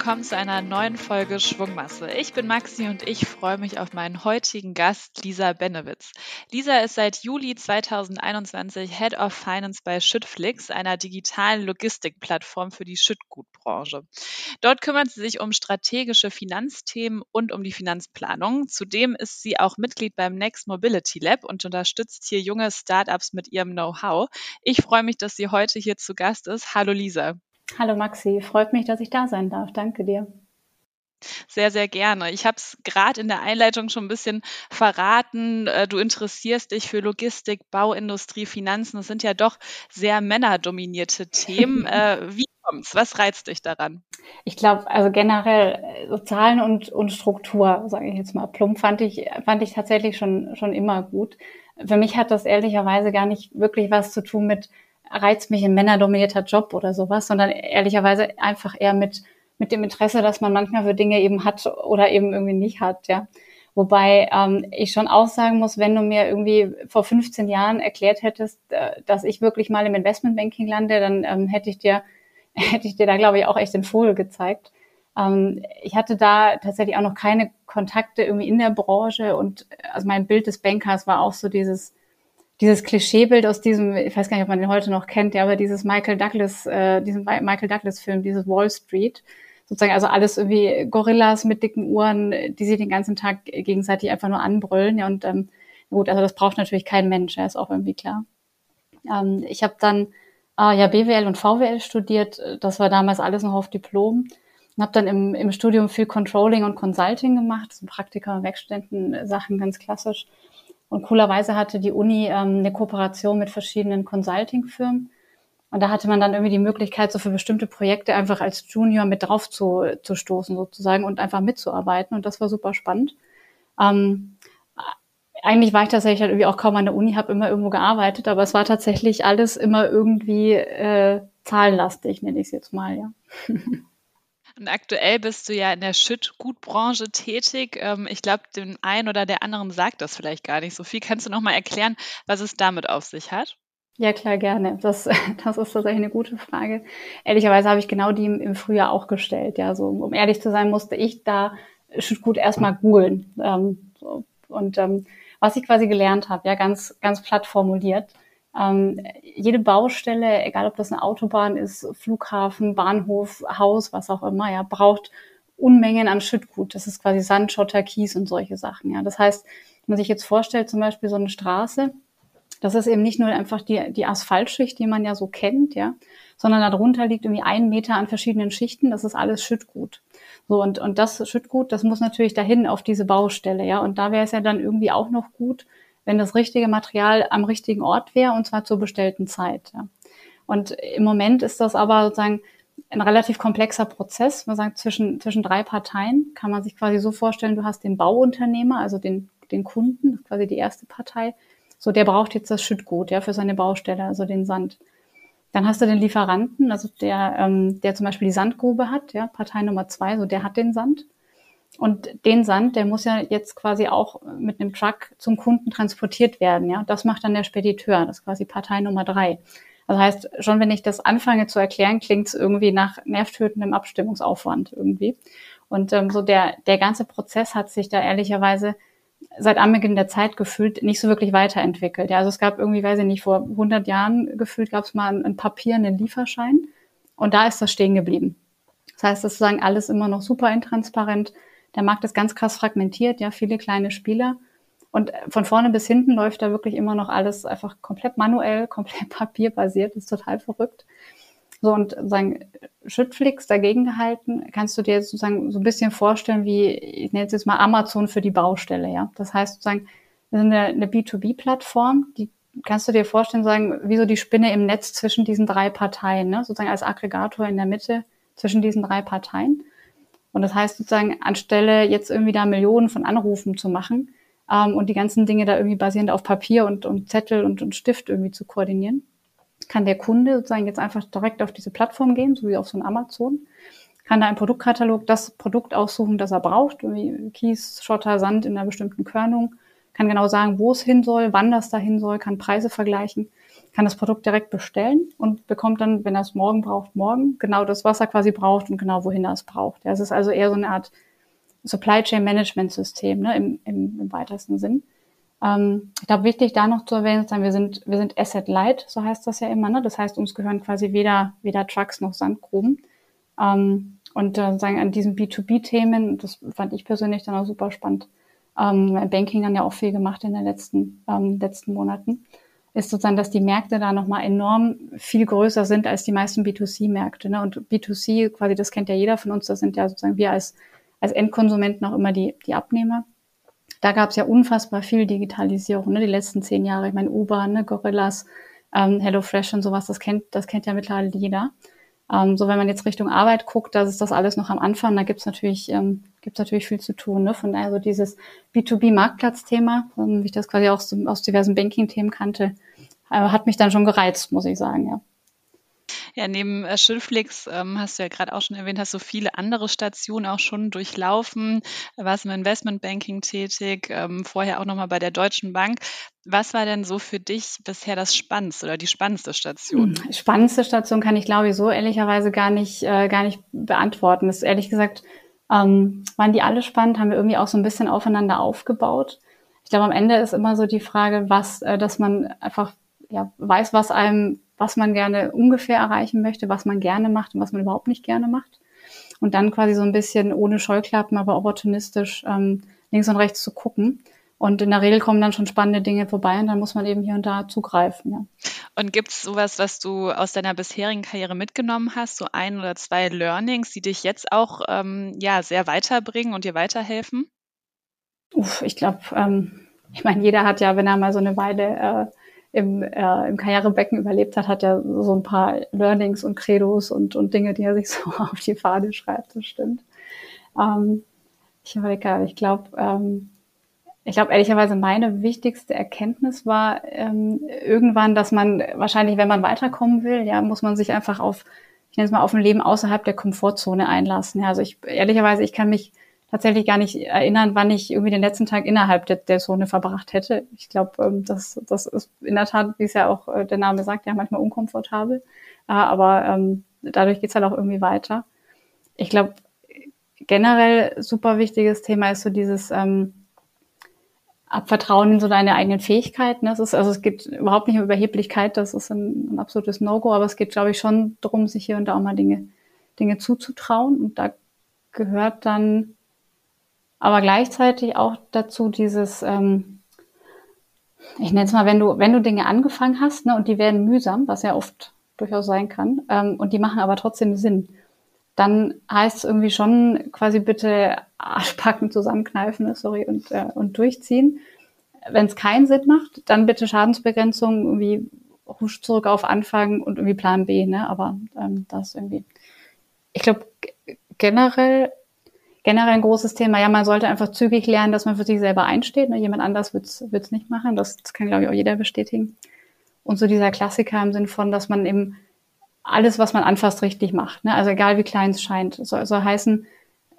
willkommen zu einer neuen Folge Schwungmasse. Ich bin Maxi und ich freue mich auf meinen heutigen Gast Lisa Benewitz. Lisa ist seit Juli 2021 Head of Finance bei Schüttflix, einer digitalen Logistikplattform für die Schüttgutbranche. Dort kümmert sie sich um strategische Finanzthemen und um die Finanzplanung. Zudem ist sie auch Mitglied beim Next Mobility Lab und unterstützt hier junge Startups mit ihrem Know-how. Ich freue mich, dass sie heute hier zu Gast ist. Hallo Lisa. Hallo Maxi, freut mich, dass ich da sein darf. Danke dir. Sehr, sehr gerne. Ich habe es gerade in der Einleitung schon ein bisschen verraten. Äh, du interessierst dich für Logistik, Bauindustrie, Finanzen. Das sind ja doch sehr männerdominierte Themen. Äh, wie kommt's? Was reizt dich daran? Ich glaube, also generell äh, so Zahlen und, und Struktur, sage ich jetzt mal plump, fand ich, fand ich tatsächlich schon, schon immer gut. Für mich hat das ehrlicherweise gar nicht wirklich was zu tun mit reizt mich ein männerdominierter Job oder sowas, sondern ehrlicherweise einfach eher mit, mit dem Interesse, dass man manchmal für Dinge eben hat oder eben irgendwie nicht hat, ja. Wobei ähm, ich schon auch sagen muss, wenn du mir irgendwie vor 15 Jahren erklärt hättest, äh, dass ich wirklich mal im Investmentbanking lande, dann ähm, hätte ich dir hätte ich dir da glaube ich auch echt den Vogel gezeigt. Ähm, ich hatte da tatsächlich auch noch keine Kontakte irgendwie in der Branche und also mein Bild des Bankers war auch so dieses dieses Klischeebild aus diesem, ich weiß gar nicht, ob man den heute noch kennt, ja, aber dieses Michael Douglas, äh, diesen Michael Douglas Film, dieses Wall Street, sozusagen also alles irgendwie Gorillas mit dicken Uhren, die sich den ganzen Tag gegenseitig einfach nur anbrüllen, ja, und ähm, gut, also das braucht natürlich kein Mensch, ja, ist auch irgendwie klar. Ähm, ich habe dann äh, ja BWL und VWL studiert, das war damals alles noch auf Diplom und habe dann im, im Studium viel Controlling und Consulting gemacht, so Praktika und Werkstätten Sachen ganz klassisch und coolerweise hatte die Uni ähm, eine Kooperation mit verschiedenen Consulting-Firmen. Und da hatte man dann irgendwie die Möglichkeit, so für bestimmte Projekte einfach als Junior mit drauf zu, zu stoßen sozusagen und einfach mitzuarbeiten. Und das war super spannend. Ähm, eigentlich war ich tatsächlich halt irgendwie auch kaum an der Uni, habe immer irgendwo gearbeitet, aber es war tatsächlich alles immer irgendwie äh, zahlenlastig, nenne ich es jetzt mal, ja. Und aktuell bist du ja in der Schüttgutbranche tätig. Ähm, ich glaube, dem einen oder der anderen sagt das vielleicht gar nicht so viel. Kannst du noch mal erklären, was es damit auf sich hat? Ja, klar, gerne. Das, das ist tatsächlich eine gute Frage. Ehrlicherweise habe ich genau die im Frühjahr auch gestellt. Ja, so, um ehrlich zu sein, musste ich da Schüttgut erstmal googeln. Ähm. Und ähm, was ich quasi gelernt habe, ja, ganz, ganz platt formuliert, ähm, jede Baustelle, egal ob das eine Autobahn ist, Flughafen, Bahnhof, Haus, was auch immer, ja, braucht Unmengen an Schüttgut. Das ist quasi Sand, Schotter, Kies und solche Sachen. Ja. Das heißt, wenn man sich jetzt vorstellt, zum Beispiel so eine Straße, das ist eben nicht nur einfach die, die Asphaltschicht, die man ja so kennt, ja, sondern darunter liegt irgendwie ein Meter an verschiedenen Schichten. Das ist alles Schüttgut. So, und, und das Schüttgut, das muss natürlich dahin auf diese Baustelle, ja. Und da wäre es ja dann irgendwie auch noch gut, wenn das richtige Material am richtigen Ort wäre und zwar zur bestellten Zeit. Ja. Und im Moment ist das aber sozusagen ein relativ komplexer Prozess. Man sagt, zwischen, zwischen drei Parteien kann man sich quasi so vorstellen, du hast den Bauunternehmer, also den, den Kunden, quasi die erste Partei. So, der braucht jetzt das Schüttgut, ja, für seine Baustelle, also den Sand. Dann hast du den Lieferanten, also der, ähm, der zum Beispiel die Sandgrube hat, ja, Partei Nummer zwei, so der hat den Sand. Und den Sand, der muss ja jetzt quasi auch mit einem Truck zum Kunden transportiert werden. Ja, das macht dann der Spediteur. Das ist quasi Partei Nummer drei. Das heißt, schon wenn ich das anfange zu erklären, klingt es irgendwie nach nervtötendem Abstimmungsaufwand irgendwie. Und ähm, so der, der ganze Prozess hat sich da ehrlicherweise seit Anbeginn der Zeit gefühlt nicht so wirklich weiterentwickelt. Ja, also es gab irgendwie, weiß ich nicht, vor 100 Jahren gefühlt gab es mal ein, ein Papier, einen Lieferschein und da ist das stehen geblieben. Das heißt, das ist sozusagen alles immer noch super intransparent. Der Markt ist ganz krass fragmentiert, ja, viele kleine Spieler. Und von vorne bis hinten läuft da wirklich immer noch alles einfach komplett manuell, komplett papierbasiert, das ist total verrückt. So, und sagen, Schüttflix dagegen gehalten, kannst du dir jetzt sozusagen so ein bisschen vorstellen, wie, ich nenne es jetzt mal Amazon für die Baustelle, ja. Das heißt sozusagen, wir sind eine, eine B2B-Plattform, die kannst du dir vorstellen, sagen, wie so die Spinne im Netz zwischen diesen drei Parteien, ne? sozusagen als Aggregator in der Mitte zwischen diesen drei Parteien. Und das heißt sozusagen, anstelle jetzt irgendwie da Millionen von Anrufen zu machen ähm, und die ganzen Dinge da irgendwie basierend auf Papier und, und Zettel und, und Stift irgendwie zu koordinieren, kann der Kunde sozusagen jetzt einfach direkt auf diese Plattform gehen, so wie auf so ein Amazon, kann da im Produktkatalog das Produkt aussuchen, das er braucht, wie Kies, Schotter, Sand in einer bestimmten Körnung, kann genau sagen, wo es hin soll, wann das dahin soll, kann Preise vergleichen kann das Produkt direkt bestellen und bekommt dann, wenn er es morgen braucht, morgen genau das, was er quasi braucht und genau wohin er es braucht. Ja, es ist also eher so eine Art Supply Chain Management System ne, im, im, im weitesten Sinn. Ähm, ich glaube, wichtig da noch zu erwähnen ist, wir sind, wir sind Asset Light, so heißt das ja immer. Ne? Das heißt, uns gehören quasi weder, weder Trucks noch Sandgruben. Ähm, und äh, sagen an diesen B2B-Themen, das fand ich persönlich dann auch super spannend. Ähm, Banking dann ja auch viel gemacht in den letzten, ähm, letzten Monaten ist sozusagen, dass die Märkte da nochmal enorm viel größer sind als die meisten B2C-Märkte. Ne? Und B2C, quasi, das kennt ja jeder von uns, das sind ja sozusagen wir als, als Endkonsumenten auch immer die, die Abnehmer. Da gab es ja unfassbar viel Digitalisierung, ne? die letzten zehn Jahre. Ich meine, Uber, ne? Gorillas, ähm, HelloFresh und sowas, das kennt, das kennt ja mittlerweile jeder. Ähm, so, wenn man jetzt Richtung Arbeit guckt, das ist das alles noch am Anfang, da gibt's natürlich, ähm, gibt's natürlich viel zu tun. Ne? Von daher so dieses B2B-Marktplatzthema, ähm, wie ich das quasi auch so, aus diversen Banking-Themen kannte, äh, hat mich dann schon gereizt, muss ich sagen, ja. Ja, neben äh, Schulflix ähm, hast du ja gerade auch schon erwähnt, hast du viele andere Stationen auch schon durchlaufen, warst im Investmentbanking tätig, ähm, vorher auch nochmal bei der Deutschen Bank. Was war denn so für dich bisher das Spannendste oder die spannendste Station? Hm, spannendste Station kann ich, glaube ich, so ehrlicherweise gar nicht, äh, gar nicht beantworten. Das ist ehrlich gesagt, ähm, waren die alle spannend, haben wir irgendwie auch so ein bisschen aufeinander aufgebaut. Ich glaube, am Ende ist immer so die Frage, was, äh, dass man einfach ja, weiß, was einem was man gerne ungefähr erreichen möchte, was man gerne macht und was man überhaupt nicht gerne macht. Und dann quasi so ein bisschen ohne Scheuklappen, aber opportunistisch ähm, links und rechts zu gucken. Und in der Regel kommen dann schon spannende Dinge vorbei und dann muss man eben hier und da zugreifen. Ja. Und gibt es sowas, was du aus deiner bisherigen Karriere mitgenommen hast, so ein oder zwei Learnings, die dich jetzt auch ähm, ja, sehr weiterbringen und dir weiterhelfen? Uff, ich glaube, ähm, ich meine, jeder hat ja, wenn er mal so eine Weile äh, im, äh, im Karrierebecken überlebt hat, hat ja so ein paar Learnings und Credos und, und Dinge, die er sich so auf die Fahne schreibt, das stimmt. Ähm, ich ich glaube, ähm, ich glaube ehrlicherweise meine wichtigste Erkenntnis war ähm, irgendwann, dass man wahrscheinlich, wenn man weiterkommen will, ja, muss man sich einfach auf, ich nenne es mal, auf ein Leben außerhalb der Komfortzone einlassen. Ja, also ich ehrlicherweise, ich kann mich tatsächlich gar nicht erinnern, wann ich irgendwie den letzten Tag innerhalb der, der Zone verbracht hätte. Ich glaube, ähm, das, das ist in der Tat, wie es ja auch äh, der Name sagt, ja manchmal unkomfortabel. Äh, aber ähm, dadurch geht's halt auch irgendwie weiter. Ich glaube, generell super wichtiges Thema ist so dieses ähm, Abvertrauen in so deine eigenen Fähigkeiten. Das ist, also es geht überhaupt nicht um Überheblichkeit, das ist ein, ein absolutes No-Go, aber es geht, glaube ich, schon darum, sich hier und da auch mal Dinge, Dinge zuzutrauen. Und da gehört dann aber gleichzeitig auch dazu dieses, ähm, ich nenne es mal, wenn du, wenn du Dinge angefangen hast, ne, und die werden mühsam, was ja oft durchaus sein kann, ähm, und die machen aber trotzdem Sinn, dann heißt es irgendwie schon quasi bitte Arschpacken zusammenkneifen, ne, sorry, und, äh, und durchziehen. Wenn es keinen Sinn macht, dann bitte Schadensbegrenzung, irgendwie husch zurück auf Anfang und irgendwie Plan B, ne? Aber ähm, das irgendwie. Ich glaube, generell generell ein großes Thema. Ja, man sollte einfach zügig lernen, dass man für sich selber einsteht. Ne? Jemand anders wird es nicht machen. Das, das kann, glaube ich, auch jeder bestätigen. Und so dieser Klassiker im Sinn von, dass man eben alles, was man anfasst, richtig macht. Ne? Also egal wie klein es scheint. Soll, soll heißen,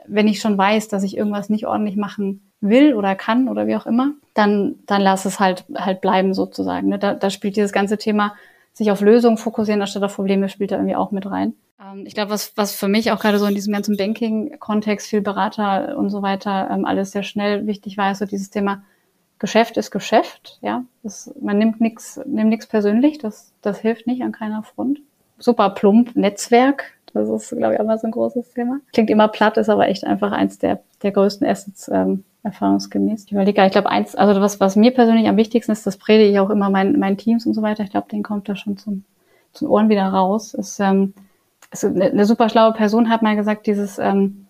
wenn ich schon weiß, dass ich irgendwas nicht ordentlich machen will oder kann oder wie auch immer, dann, dann lass es halt, halt bleiben sozusagen. Ne? Da, da spielt dieses ganze Thema sich auf Lösungen fokussieren anstatt auf Probleme spielt da irgendwie auch mit rein. Ähm, ich glaube, was, was für mich auch gerade so in diesem ganzen Banking-Kontext, viel Berater und so weiter, ähm, alles sehr schnell wichtig war, ist so dieses Thema Geschäft ist Geschäft, ja. Das, man nimmt nichts nimmt nichts persönlich, das, das hilft nicht an keiner Front. Super plump, Netzwerk, das ist, glaube ich, auch mal so ein großes Thema. Klingt immer platt, ist aber echt einfach eins der, der größten Assets, ähm, erfahrungsgemäß. Ich überlege, ich glaube, eins, also was, was mir persönlich am wichtigsten ist, das predige ich auch immer meinen, meinen Teams und so weiter. Ich glaube, denen kommt da schon zum, zum Ohren wieder raus. Ist, ähm, ist eine, eine super schlaue Person hat mal gesagt, dieses, ähm,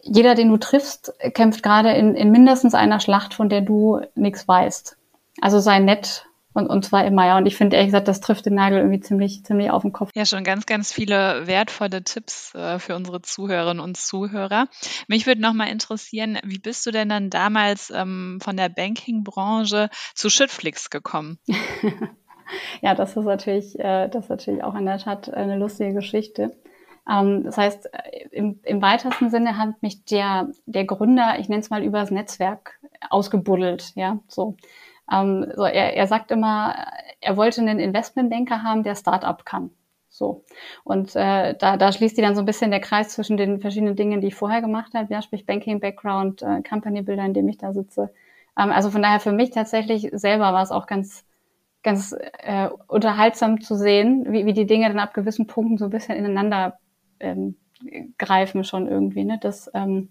jeder, den du triffst, kämpft gerade in, in mindestens einer Schlacht, von der du nichts weißt. Also sei nett und, und zwar immer, ja. Und ich finde ehrlich gesagt, das trifft den Nagel irgendwie ziemlich, ziemlich auf den Kopf. Ja, schon ganz, ganz viele wertvolle Tipps äh, für unsere Zuhörerinnen und Zuhörer. Mich würde nochmal interessieren, wie bist du denn dann damals ähm, von der Banking-Branche zu Shitflix gekommen? ja, das ist natürlich, äh, das ist natürlich auch in der Tat eine lustige Geschichte. Ähm, das heißt, äh, im, im weitesten Sinne hat mich der, der Gründer, ich nenne es mal übers Netzwerk, ausgebuddelt, ja, so. Ähm, so er, er sagt immer, er wollte einen Investmentbanker haben, der Startup kann. So. Und äh, da, da schließt die dann so ein bisschen der Kreis zwischen den verschiedenen Dingen, die ich vorher gemacht habe, ja, sprich Banking Background, äh, Company Builder, in dem ich da sitze. Ähm, also von daher für mich tatsächlich selber war es auch ganz, ganz äh, unterhaltsam zu sehen, wie, wie die Dinge dann ab gewissen Punkten so ein bisschen ineinander ähm, greifen schon irgendwie. Ne? Das, ähm,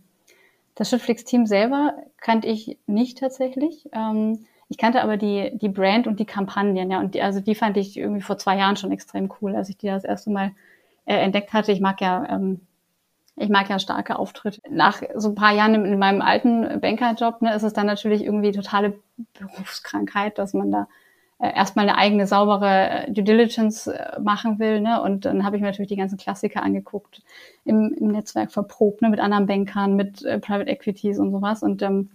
das Shitflix-Team selber kannte ich nicht tatsächlich. Ähm, ich kannte aber die, die Brand und die Kampagnen, ja, und die, also die fand ich irgendwie vor zwei Jahren schon extrem cool, als ich die das erste Mal äh, entdeckt hatte. Ich mag ja, ähm, ich mag ja starke Auftritte. Nach so ein paar Jahren in, in meinem alten Bankerjob, ne, ist es dann natürlich irgendwie totale Berufskrankheit, dass man da erstmal eine eigene saubere äh, Due Diligence äh, machen will. Ne? Und dann habe ich mir natürlich die ganzen Klassiker angeguckt, im, im Netzwerk verprobt, ne? mit anderen Bankern, mit äh, Private Equities und sowas. Und ähm,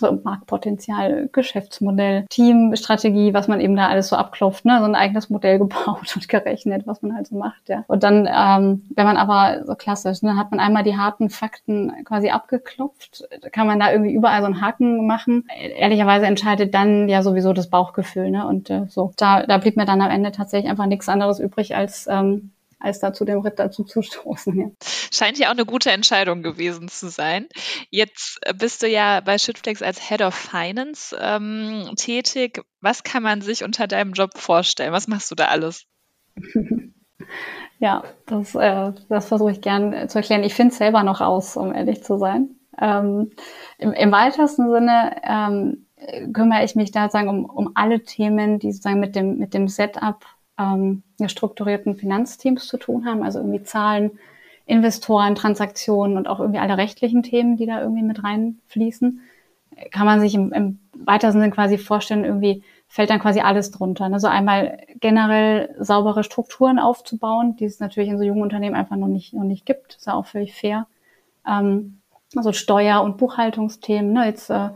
Marktpotenzial, Geschäftsmodell, Teamstrategie, was man eben da alles so abklopft, ne? so ein eigenes Modell gebaut und gerechnet, was man halt so macht. Ja. Und dann, ähm, wenn man aber so klassisch, ne, hat man einmal die harten Fakten quasi abgeklopft, kann man da irgendwie überall so einen Haken machen. Ehrlicherweise entscheidet dann ja sowieso das Bauchgefühl. Ne? Und äh, so, da, da blieb mir dann am Ende tatsächlich einfach nichts anderes übrig, als ähm, als da zu dem Ritt dazu zu stoßen. Ja. Scheint ja auch eine gute Entscheidung gewesen zu sein. Jetzt bist du ja bei Shitflex als Head of Finance ähm, tätig. Was kann man sich unter deinem Job vorstellen? Was machst du da alles? ja, das, äh, das versuche ich gern zu erklären. Ich finde es selber noch aus, um ehrlich zu sein. Ähm, im, im, weitesten Sinne ähm, kümmere ich mich da sagen um, um alle Themen, die sozusagen mit dem, mit dem Setup ähm, strukturierten Finanzteams zu tun haben, also irgendwie Zahlen, Investoren, Transaktionen und auch irgendwie alle rechtlichen Themen, die da irgendwie mit reinfließen, kann man sich im, im weitesten Sinne quasi vorstellen, irgendwie fällt dann quasi alles drunter. Also einmal generell saubere Strukturen aufzubauen, die es natürlich in so jungen Unternehmen einfach noch nicht, noch nicht gibt, ist ja auch völlig fair. Ähm, also Steuer- und Buchhaltungsthemen, ne, jetzt äh,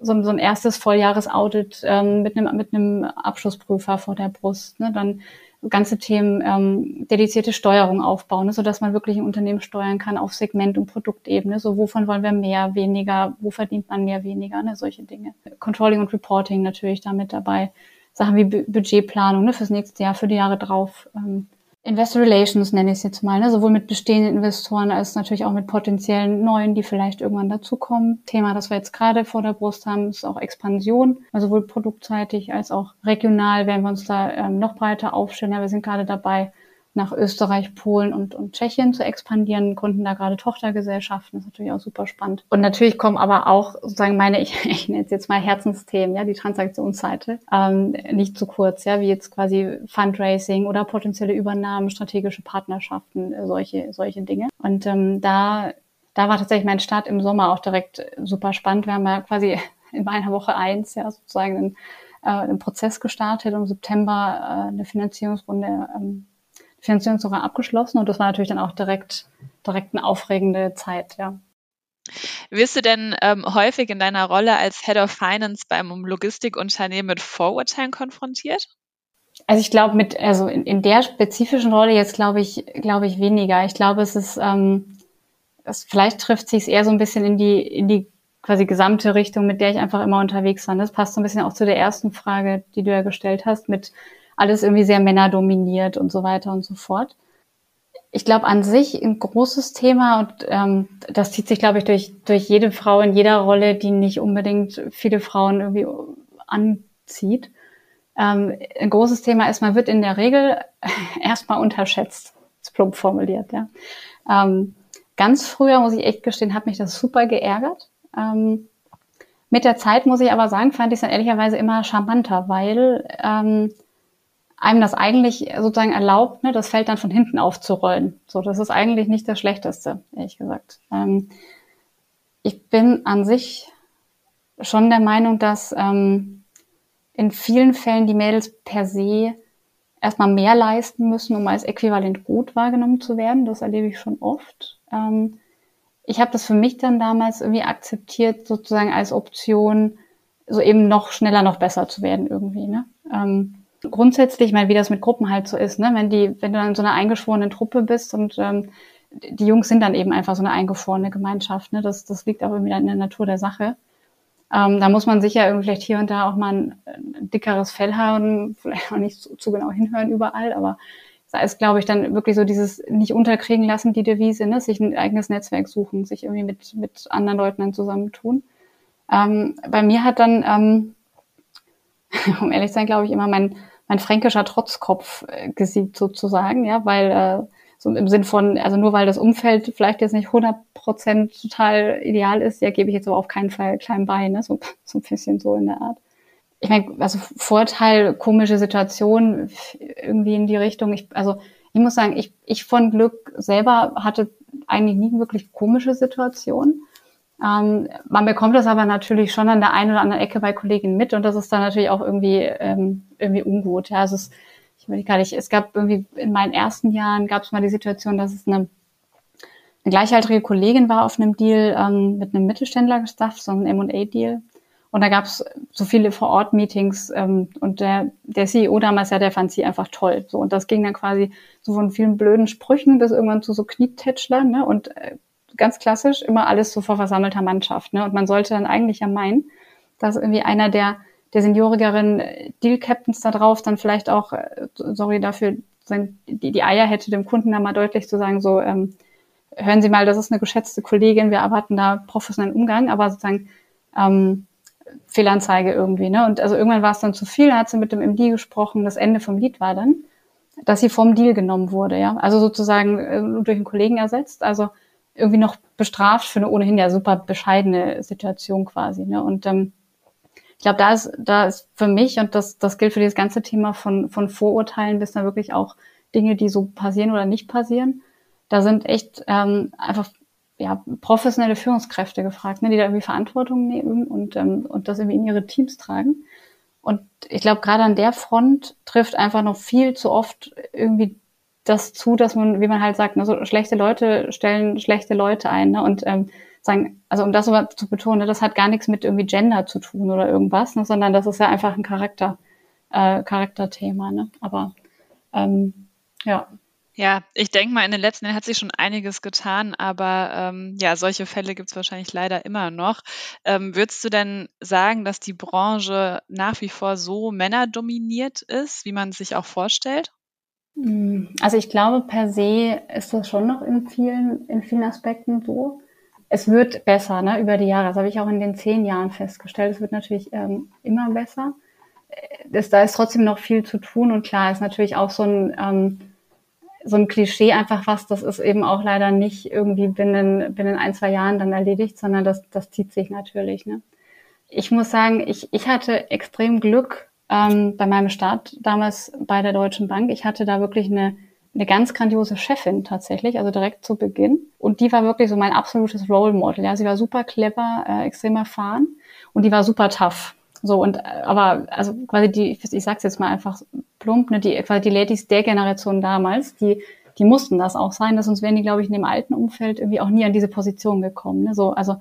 so, so ein erstes Volljahresaudit ähm, mit einem mit einem Abschlussprüfer vor der Brust, ne? dann ganze Themen ähm, dedizierte Steuerung aufbauen, ne? so dass man wirklich ein Unternehmen steuern kann auf Segment- und Produktebene. So wovon wollen wir mehr, weniger, wo verdient man mehr, weniger, ne? solche Dinge. Controlling und Reporting natürlich damit dabei. Sachen wie Budgetplanung ne? fürs nächste Jahr, für die Jahre drauf. Ähm, Investor Relations nenne ich es jetzt mal, ne? sowohl mit bestehenden Investoren als natürlich auch mit potenziellen neuen, die vielleicht irgendwann dazukommen. Thema, das wir jetzt gerade vor der Brust haben, ist auch Expansion, also sowohl produktseitig als auch regional werden wir uns da ähm, noch breiter aufstellen. Ja, wir sind gerade dabei, nach Österreich, Polen und, und Tschechien zu expandieren, gründen da gerade Tochtergesellschaften, das ist natürlich auch super spannend. Und natürlich kommen aber auch sozusagen meine, ich, ich nenne es jetzt mal Herzensthemen, ja, die Transaktionsseite, ähm, nicht zu kurz, ja, wie jetzt quasi Fundraising oder potenzielle Übernahmen, strategische Partnerschaften, äh, solche, solche Dinge. Und ähm, da, da war tatsächlich mein Start im Sommer auch direkt super spannend. Wir haben ja quasi in meiner Woche eins ja sozusagen einen, äh, einen Prozess gestartet, im September äh, eine Finanzierungsrunde ähm, Finanzierung sogar abgeschlossen und das war natürlich dann auch direkt, direkt eine aufregende Zeit, ja. Wirst du denn ähm, häufig in deiner Rolle als Head of Finance beim Logistikunternehmen mit Vorurteilen konfrontiert? Also ich glaube mit, also in, in der spezifischen Rolle jetzt glaube ich, glaube ich weniger. Ich glaube, es ist, ähm, es, vielleicht trifft sich es eher so ein bisschen in die, in die quasi gesamte Richtung, mit der ich einfach immer unterwegs war. Das passt so ein bisschen auch zu der ersten Frage, die du ja gestellt hast, mit alles irgendwie sehr männerdominiert und so weiter und so fort. Ich glaube an sich ein großes Thema und ähm, das zieht sich, glaube ich, durch, durch jede Frau in jeder Rolle, die nicht unbedingt viele Frauen irgendwie anzieht. Ähm, ein großes Thema ist, man wird in der Regel erstmal unterschätzt, ist plump formuliert. Ja. Ähm, ganz früher, muss ich echt gestehen, hat mich das super geärgert. Ähm, mit der Zeit, muss ich aber sagen, fand ich es dann ehrlicherweise immer charmanter, weil ähm, einem das eigentlich sozusagen erlaubt, ne, das Feld dann von hinten aufzurollen. So, das ist eigentlich nicht das Schlechteste, ehrlich gesagt. Ähm, ich bin an sich schon der Meinung, dass ähm, in vielen Fällen die Mädels per se erstmal mehr leisten müssen, um als äquivalent gut wahrgenommen zu werden. Das erlebe ich schon oft. Ähm, ich habe das für mich dann damals irgendwie akzeptiert, sozusagen als Option, so eben noch schneller, noch besser zu werden irgendwie. Ne? Ähm, grundsätzlich, ich meine, wie das mit Gruppen halt so ist, ne? Wenn die, wenn du in so einer eingeschworenen Truppe bist und ähm, die Jungs sind dann eben einfach so eine eingefrorene Gemeinschaft, ne? Das, das liegt auch irgendwie in der Natur der Sache. Ähm, da muss man sicher irgendwie vielleicht hier und da auch mal ein, ein dickeres Fell haben, vielleicht auch nicht zu, zu genau hinhören überall, aber da ist, glaube ich, dann wirklich so dieses nicht unterkriegen lassen, die Devise, ne? sich ein eigenes Netzwerk suchen, sich irgendwie mit, mit anderen Leuten dann zusammentun. Ähm, bei mir hat dann, ähm, um ehrlich zu sein, glaube ich, immer mein, mein fränkischer Trotzkopf äh, gesiegt sozusagen, ja, weil äh, so im Sinn von, also nur weil das Umfeld vielleicht jetzt nicht 100 Prozent total ideal ist, ja, gebe ich jetzt aber auf keinen Fall klein bei, ne? so, so ein bisschen so in der Art. Ich meine, also Vorteil, komische Situation, irgendwie in die Richtung, ich, also ich muss sagen, ich, ich von Glück selber hatte eigentlich nie wirklich komische Situationen. Ähm, man bekommt das aber natürlich schon an der einen oder anderen Ecke bei Kolleginnen mit und das ist dann natürlich auch irgendwie, ähm, irgendwie ungut. Ja, also es, ich weiß gar nicht, es gab irgendwie in meinen ersten Jahren gab es mal die Situation, dass es eine, eine gleichaltrige Kollegin war auf einem Deal ähm, mit einem Mittelständler gestafft, so ein M&A-Deal. Und da gab es so viele Vor-Ort-Meetings ähm, und der, der CEO damals, ja, der fand sie einfach toll. So und das ging dann quasi so von vielen blöden Sprüchen bis irgendwann zu so Knietätschlern, ne? Und äh, ganz klassisch immer alles so vor versammelter Mannschaft. Ne? Und man sollte dann eigentlich ja meinen, dass irgendwie einer der, der seniorigeren Deal-Captains da drauf dann vielleicht auch, äh, sorry dafür, die, die Eier hätte, dem Kunden da mal deutlich zu sagen, so, ähm, hören Sie mal, das ist eine geschätzte Kollegin, wir erwarten da professionellen Umgang, aber sozusagen ähm, Fehlanzeige irgendwie. Ne? Und also irgendwann war es dann zu viel, hat sie mit dem MD gesprochen, das Ende vom Lied war dann, dass sie vom Deal genommen wurde, ja. Also sozusagen äh, durch einen Kollegen ersetzt, also irgendwie noch bestraft für eine ohnehin ja super bescheidene Situation quasi. Ne? Und ähm, ich glaube, da ist, da ist für mich, und das, das gilt für dieses ganze Thema von, von Vorurteilen bis dann wirklich auch Dinge, die so passieren oder nicht passieren, da sind echt ähm, einfach ja, professionelle Führungskräfte gefragt, ne, die da irgendwie Verantwortung nehmen und, ähm, und das irgendwie in ihre Teams tragen. Und ich glaube, gerade an der Front trifft einfach noch viel zu oft irgendwie das zu, dass man, wie man halt sagt, ne, so schlechte Leute stellen schlechte Leute ein. Ne, und ähm, sagen, also um das aber zu betonen, ne, das hat gar nichts mit irgendwie Gender zu tun oder irgendwas, ne, sondern das ist ja einfach ein Charakter, äh, Charakterthema. Ne? Aber ähm, ja. Ja, ich denke mal, in den letzten Jahren hat sich schon einiges getan, aber ähm, ja, solche Fälle gibt es wahrscheinlich leider immer noch. Ähm, würdest du denn sagen, dass die Branche nach wie vor so männerdominiert ist, wie man sich auch vorstellt? Hm, also ich glaube, per se ist das schon noch in vielen, in vielen Aspekten so. Es wird besser, ne, über die Jahre. Das habe ich auch in den zehn Jahren festgestellt. Es wird natürlich ähm, immer besser. Das, da ist trotzdem noch viel zu tun und klar ist natürlich auch so ein ähm, so ein Klischee einfach was, das ist eben auch leider nicht irgendwie binnen, binnen ein, zwei Jahren dann erledigt, sondern das, das zieht sich natürlich. Ne? Ich muss sagen, ich, ich hatte extrem Glück ähm, bei meinem Start damals bei der Deutschen Bank. Ich hatte da wirklich eine, eine ganz grandiose Chefin tatsächlich, also direkt zu Beginn. Und die war wirklich so mein absolutes Role Model. Ja, sie war super clever, äh, extrem erfahren und die war super tough. So und äh, aber also quasi die, ich sag's jetzt mal einfach plump, ne, die quasi die Ladies der Generation damals, die die mussten das auch sein, dass sonst wären die, glaube ich, in dem alten Umfeld irgendwie auch nie an diese Position gekommen. Ne? So, also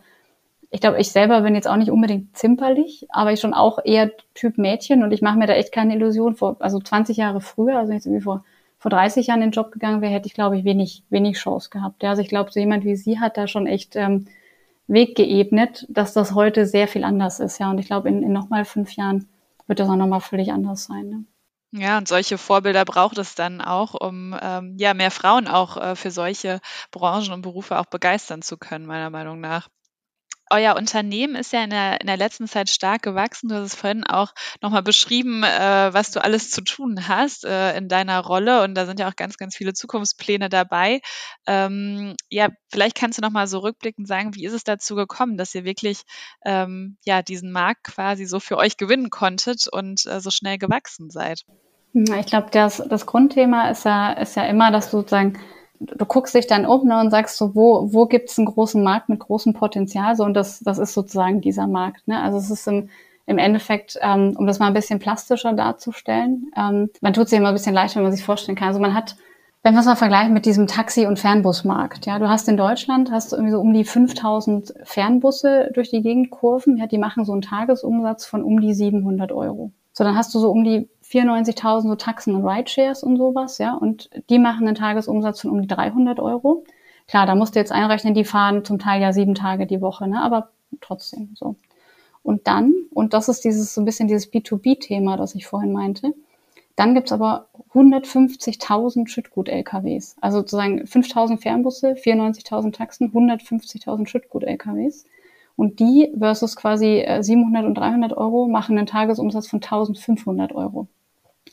ich glaube, ich selber bin jetzt auch nicht unbedingt zimperlich, aber ich schon auch eher Typ Mädchen und ich mache mir da echt keine Illusion vor, also 20 Jahre früher, also jetzt irgendwie vor, vor 30 Jahren in den Job gegangen wäre, hätte ich, glaube ich, wenig, wenig Chance gehabt. Ja, also ich glaube, so jemand wie sie hat da schon echt ähm, Weg geebnet, dass das heute sehr viel anders ist. Ja, und ich glaube, in, in nochmal fünf Jahren wird das auch nochmal völlig anders sein. Ne? Ja, und solche Vorbilder braucht es dann auch, um ähm, ja mehr Frauen auch äh, für solche Branchen und Berufe auch begeistern zu können, meiner Meinung nach euer Unternehmen ist ja in der, in der letzten Zeit stark gewachsen. Du hast es vorhin auch nochmal beschrieben, äh, was du alles zu tun hast äh, in deiner Rolle. Und da sind ja auch ganz, ganz viele Zukunftspläne dabei. Ähm, ja, vielleicht kannst du nochmal so rückblickend sagen, wie ist es dazu gekommen, dass ihr wirklich ähm, ja, diesen Markt quasi so für euch gewinnen konntet und äh, so schnell gewachsen seid? Ich glaube, das, das Grundthema ist ja, ist ja immer, dass du sozusagen du guckst dich dann um ne, und sagst so, wo, wo gibt es einen großen Markt mit großem Potenzial? So, und das, das ist sozusagen dieser Markt. Ne? Also es ist im, im Endeffekt, ähm, um das mal ein bisschen plastischer darzustellen, ähm, man tut sich immer ein bisschen leichter, wenn man sich vorstellen kann. Also man hat, wenn wir es mal vergleichen mit diesem Taxi- und Fernbusmarkt, ja, du hast in Deutschland, hast du irgendwie so um die 5000 Fernbusse durch die Gegend kurven, ja, die machen so einen Tagesumsatz von um die 700 Euro. So, dann hast du so um die 94.000 so Taxen und Rideshares und sowas, ja, und die machen einen Tagesumsatz von um die 300 Euro. Klar, da musst du jetzt einrechnen, die fahren zum Teil ja sieben Tage die Woche, ne, aber trotzdem so. Und dann, und das ist dieses so ein bisschen dieses B2B-Thema, das ich vorhin meinte, dann gibt's aber 150.000 Schüttgut-LKWs. Also sozusagen 5.000 Fernbusse, 94.000 Taxen, 150.000 Schüttgut-LKWs. Und die versus quasi 700 äh, und 300 Euro machen einen Tagesumsatz von 1.500 Euro.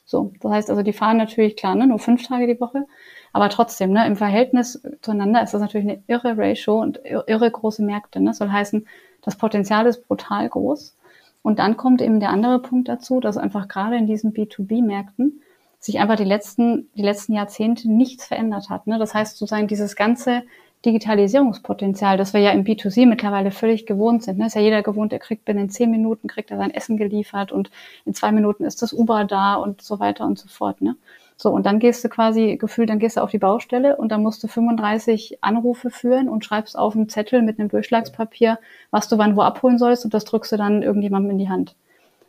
So, das heißt also, die fahren natürlich klar, ne, nur fünf Tage die Woche, aber trotzdem, ne, im Verhältnis zueinander ist das natürlich eine irre Ratio und irre große Märkte. Ne? Das soll heißen, das Potenzial ist brutal groß. Und dann kommt eben der andere Punkt dazu, dass einfach gerade in diesen B2B-Märkten sich einfach die letzten, die letzten Jahrzehnte nichts verändert hat. Ne? Das heißt sozusagen dieses ganze Digitalisierungspotenzial, das wir ja im B2C mittlerweile völlig gewohnt sind. Ne? Ist ja jeder gewohnt, er kriegt binnen zehn Minuten, kriegt er sein Essen geliefert und in zwei Minuten ist das Uber da und so weiter und so fort. Ne? So, und dann gehst du quasi gefühlt, dann gehst du auf die Baustelle und dann musst du 35 Anrufe führen und schreibst auf einen Zettel mit einem Durchschlagspapier, was du wann wo abholen sollst und das drückst du dann irgendjemandem in die Hand.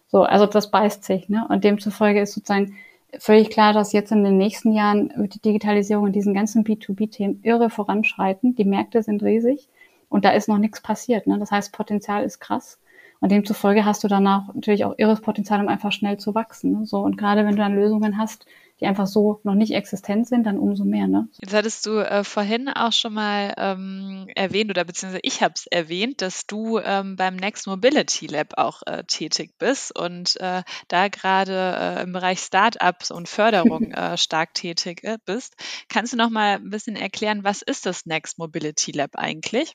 So, also das beißt sich, ne? Und demzufolge ist sozusagen völlig klar, dass jetzt in den nächsten Jahren wird die Digitalisierung in diesen ganzen B2B-Themen irre voranschreiten. Die Märkte sind riesig und da ist noch nichts passiert. Ne? Das heißt, Potenzial ist krass. Und demzufolge hast du danach natürlich auch irres Potenzial, um einfach schnell zu wachsen. Ne? So, und gerade wenn du dann Lösungen hast, die einfach so noch nicht existent sind, dann umso mehr. Ne? Jetzt hattest du äh, vorhin auch schon mal ähm, erwähnt oder beziehungsweise ich habe es erwähnt, dass du ähm, beim Next Mobility Lab auch äh, tätig bist und äh, da gerade äh, im Bereich Startups und Förderung äh, stark tätig äh, bist. Kannst du noch mal ein bisschen erklären, was ist das Next Mobility Lab eigentlich?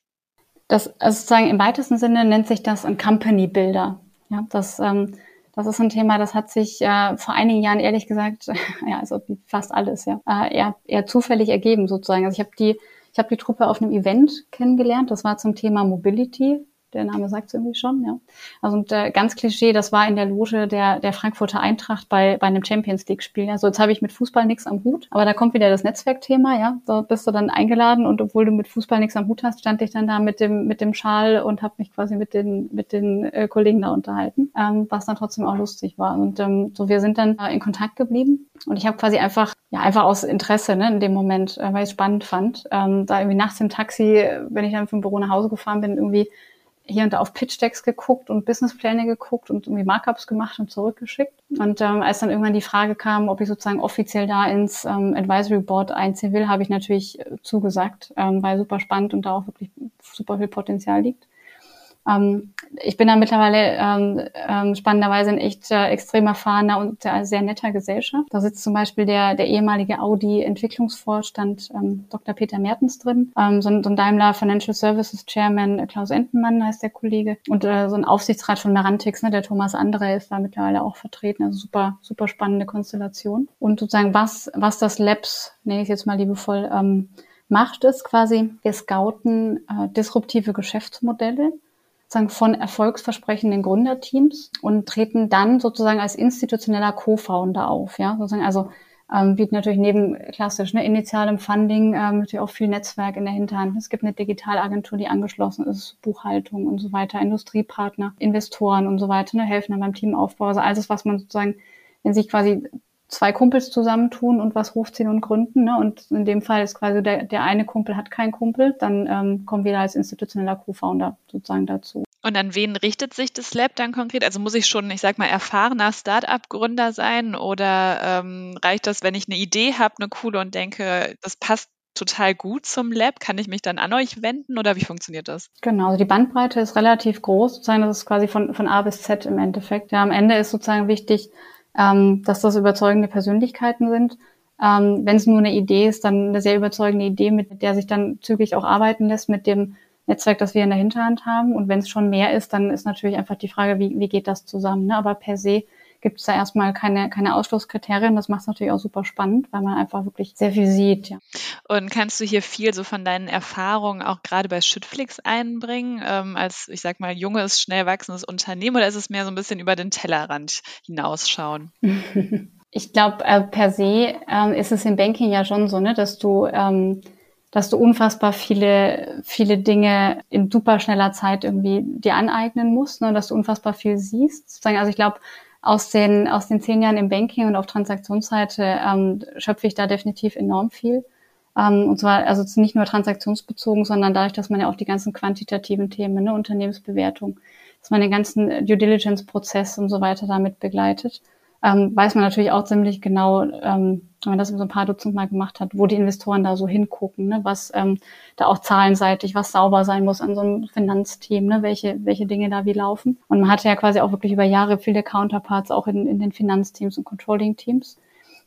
Das also sozusagen im weitesten Sinne nennt sich das ein Company Builder. Ja, das ähm, das ist ein Thema, das hat sich äh, vor einigen Jahren ehrlich gesagt, ja, also fast alles, ja, äh, eher, eher zufällig ergeben sozusagen. Also ich habe die, ich habe die Truppe auf einem Event kennengelernt. Das war zum Thema Mobility der Name sagt es irgendwie schon, ja. Also und, äh, ganz Klischee, das war in der Loge der, der Frankfurter Eintracht bei, bei einem Champions League-Spiel. Also jetzt habe ich mit Fußball nichts am Hut, aber da kommt wieder das Netzwerkthema, ja. Da bist du dann eingeladen und obwohl du mit Fußball nichts am Hut hast, stand ich dann da mit dem, mit dem Schal und habe mich quasi mit den, mit den äh, Kollegen da unterhalten, ähm, was dann trotzdem auch lustig war. Und ähm, so, wir sind dann äh, in Kontakt geblieben und ich habe quasi einfach, ja, einfach aus Interesse, ne, in dem Moment, äh, weil ich es spannend fand, ähm, da irgendwie nachts im Taxi, wenn ich dann vom Büro nach Hause gefahren bin, irgendwie hier und da auf Pitch-Decks geguckt und Businesspläne geguckt und irgendwie Markups gemacht und zurückgeschickt. Und ähm, als dann irgendwann die Frage kam, ob ich sozusagen offiziell da ins ähm, Advisory Board einziehen will, habe ich natürlich äh, zugesagt, ähm, weil super spannend und da auch wirklich super viel Potenzial liegt. Ähm, ich bin da mittlerweile ähm, ähm, spannenderweise ein echt äh, extrem erfahrener und sehr, sehr netter Gesellschaft. Da sitzt zum Beispiel der, der ehemalige Audi-Entwicklungsvorstand ähm, Dr. Peter Mertens drin, ähm, so, ein, so ein Daimler Financial Services Chairman äh, Klaus Entenmann heißt der Kollege und äh, so ein Aufsichtsrat von Merantix, ne, der Thomas Andre ist da mittlerweile auch vertreten. Also super, super spannende Konstellation. Und sozusagen was, was das Labs, nenne ich jetzt mal liebevoll, ähm, macht, ist quasi, wir scouten äh, disruptive Geschäftsmodelle sozusagen von erfolgsversprechenden Gründerteams und treten dann sozusagen als institutioneller Co-Founder auf. Ja, sozusagen also ähm, bieten natürlich neben klassisch ne, initialem Funding ähm, natürlich auch viel Netzwerk in der Hinterhand. Es gibt eine Digitalagentur, die angeschlossen ist, Buchhaltung und so weiter, Industriepartner, Investoren und so weiter, ne, helfen dann beim Teamaufbau. Also alles, was man sozusagen, wenn sich quasi zwei Kumpels zusammentun und was hochziehen und gründen. Ne? Und in dem Fall ist quasi der, der eine Kumpel hat keinen Kumpel, dann ähm, kommen wir da als institutioneller Co-Founder sozusagen dazu. Und an wen richtet sich das Lab dann konkret? Also muss ich schon, ich sag mal, erfahrener Start-up-Gründer sein oder ähm, reicht das, wenn ich eine Idee habe, eine coole und denke, das passt total gut zum Lab? Kann ich mich dann an euch wenden oder wie funktioniert das? Genau, also die Bandbreite ist relativ groß, sozusagen, das ist quasi von, von A bis Z im Endeffekt. Ja, am Ende ist sozusagen wichtig, ähm, dass das überzeugende Persönlichkeiten sind. Ähm, Wenn es nur eine Idee ist, dann eine sehr überzeugende Idee, mit der sich dann zügig auch arbeiten lässt, mit dem Netzwerk, das wir in der Hinterhand haben. Und wenn es schon mehr ist, dann ist natürlich einfach die Frage, wie, wie geht das zusammen. Ne? Aber per se gibt es da erstmal keine, keine Ausschlusskriterien. Das macht es natürlich auch super spannend, weil man einfach wirklich sehr viel sieht. Ja. Und kannst du hier viel so von deinen Erfahrungen auch gerade bei Schüttflix einbringen, ähm, als, ich sag mal, junges, schnell wachsendes Unternehmen oder ist es mehr so ein bisschen über den Tellerrand hinausschauen? Ich glaube, äh, per se äh, ist es im Banking ja schon so, ne, dass du ähm, dass du unfassbar viele, viele Dinge in super schneller Zeit irgendwie dir aneignen musst, ne, dass du unfassbar viel siehst. Also ich glaube, aus den, aus den zehn Jahren im Banking und auf Transaktionsseite ähm, schöpfe ich da definitiv enorm viel. Ähm, und zwar also nicht nur transaktionsbezogen, sondern dadurch, dass man ja auch die ganzen quantitativen Themen, ne, Unternehmensbewertung, dass man den ganzen Due Diligence-Prozess und so weiter damit begleitet ähm, weiß man natürlich auch ziemlich genau, ähm, wenn man das so ein paar Dutzend Mal gemacht hat, wo die Investoren da so hingucken, ne? was ähm, da auch zahlenseitig, was sauber sein muss an so einem Finanzteam, ne? welche, welche Dinge da wie laufen. Und man hatte ja quasi auch wirklich über Jahre viele Counterparts auch in, in den Finanzteams und Controlling-Teams.